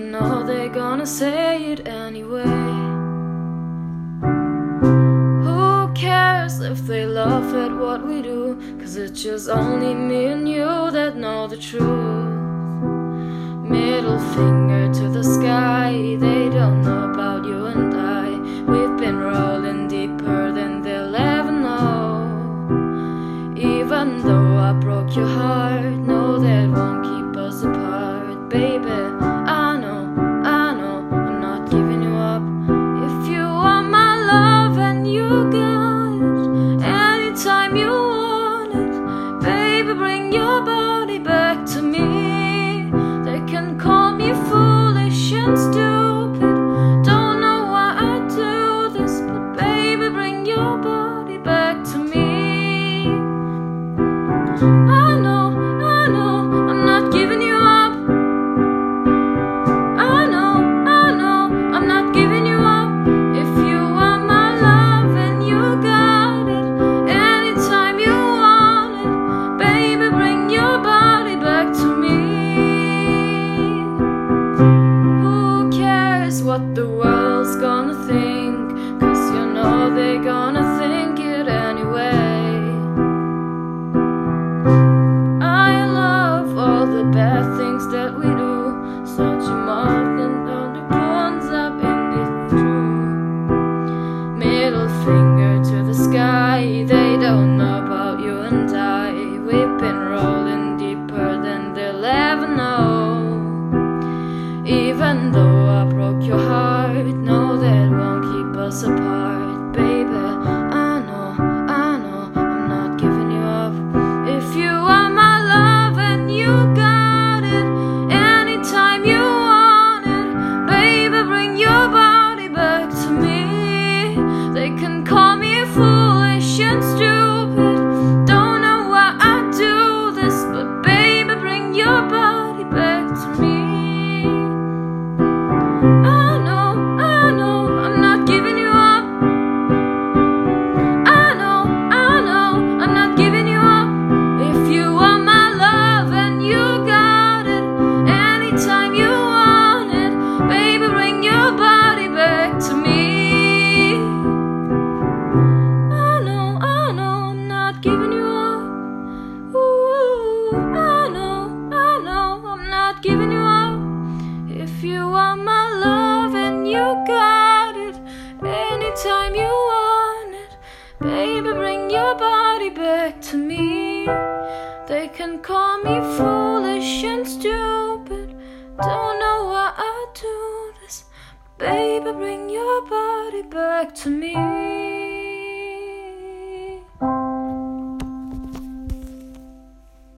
you know they're gonna say it anyway. Who cares if they laugh at what we do? Cause it's just only me and you that know the truth. Middle finger to the sky, they don't know about you and I. We've been rolling deeper than they'll ever know. Even though I broke your heart, no, that won't keep us apart, baby. Your body back to me. I know, I know, I'm not giving you up. I know, I know, I'm not giving you up. If you my love and you got it, anytime you want it, baby, bring your body back to me. Who cares what the world's the things that we do. Such a moth and the pawns up in it through. Middle finger to the sky. They don't know about you and I. We've been rolling deeper than they'll ever know. Even though I broke your heart, no, that won't keep us apart, foolish and I know, I know, I'm not giving you up. If you are my love and you got it, anytime you want it, baby, bring your body back to me. They can call me foolish and stupid. Don't know why I do this, baby, bring your body back to me.